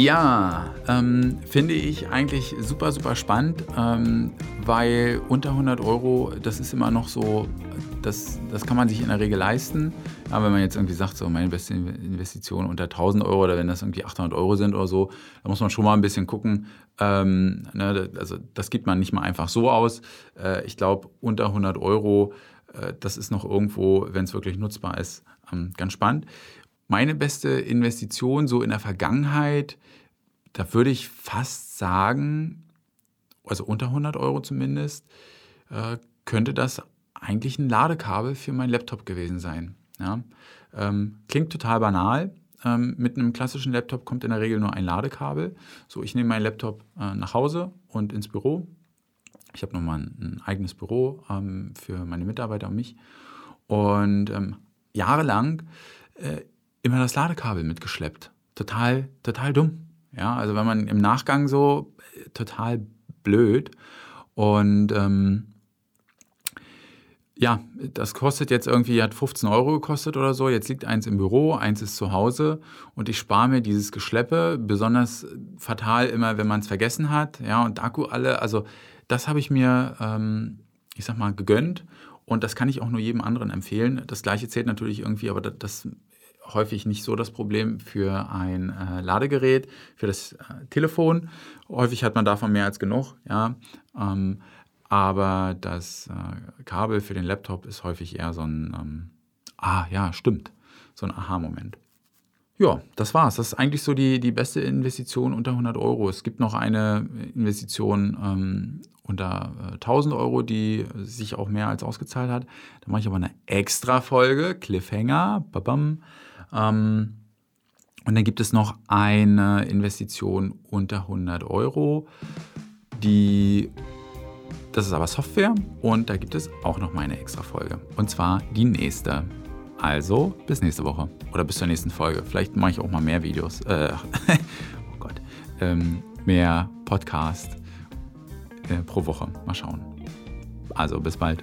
Ja, ähm, finde ich eigentlich super, super spannend, ähm, weil unter 100 Euro, das ist immer noch so, das, das kann man sich in der Regel leisten. Ja, wenn man jetzt irgendwie sagt, so meine beste Investition unter 1000 Euro oder wenn das irgendwie 800 Euro sind oder so, da muss man schon mal ein bisschen gucken. Ähm, ne, also das gibt man nicht mal einfach so aus. Äh, ich glaube, unter 100 Euro, äh, das ist noch irgendwo, wenn es wirklich nutzbar ist, ähm, ganz spannend. Meine beste Investition so in der Vergangenheit, da würde ich fast sagen, also unter 100 Euro zumindest, äh, könnte das eigentlich ein Ladekabel für meinen Laptop gewesen sein. Ja? Ähm, klingt total banal. Ähm, mit einem klassischen Laptop kommt in der Regel nur ein Ladekabel. So, ich nehme meinen Laptop äh, nach Hause und ins Büro. Ich habe nochmal ein, ein eigenes Büro ähm, für meine Mitarbeiter und mich. Und ähm, jahrelang äh, immer das Ladekabel mitgeschleppt. Total, total dumm. Ja, also wenn man im Nachgang so äh, total blöd. Und ähm, ja, das kostet jetzt irgendwie, hat 15 Euro gekostet oder so. Jetzt liegt eins im Büro, eins ist zu Hause und ich spare mir dieses Geschleppe. Besonders fatal immer, wenn man es vergessen hat. Ja, und Akku alle, also das habe ich mir, ähm, ich sag mal, gegönnt. Und das kann ich auch nur jedem anderen empfehlen. Das gleiche zählt natürlich irgendwie, aber das, das häufig nicht so das Problem für ein äh, Ladegerät, für das äh, Telefon. Häufig hat man davon mehr als genug, ja. Ähm, aber das äh, Kabel für den Laptop ist häufig eher so ein, ähm, ah ja, stimmt, so ein Aha-Moment. Ja, das war's. Das ist eigentlich so die, die beste Investition unter 100 Euro. Es gibt noch eine Investition ähm, unter äh, 1000 Euro, die sich auch mehr als ausgezahlt hat. Da mache ich aber eine extra Folge, Cliffhanger. Babam. Ähm, und dann gibt es noch eine Investition unter 100 Euro, die das ist aber Software und da gibt es auch noch mal eine extra Folge. Und zwar die nächste. Also bis nächste Woche oder bis zur nächsten Folge. Vielleicht mache ich auch mal mehr Videos. Äh, oh Gott. Ähm, mehr Podcast äh, pro Woche. Mal schauen. Also bis bald.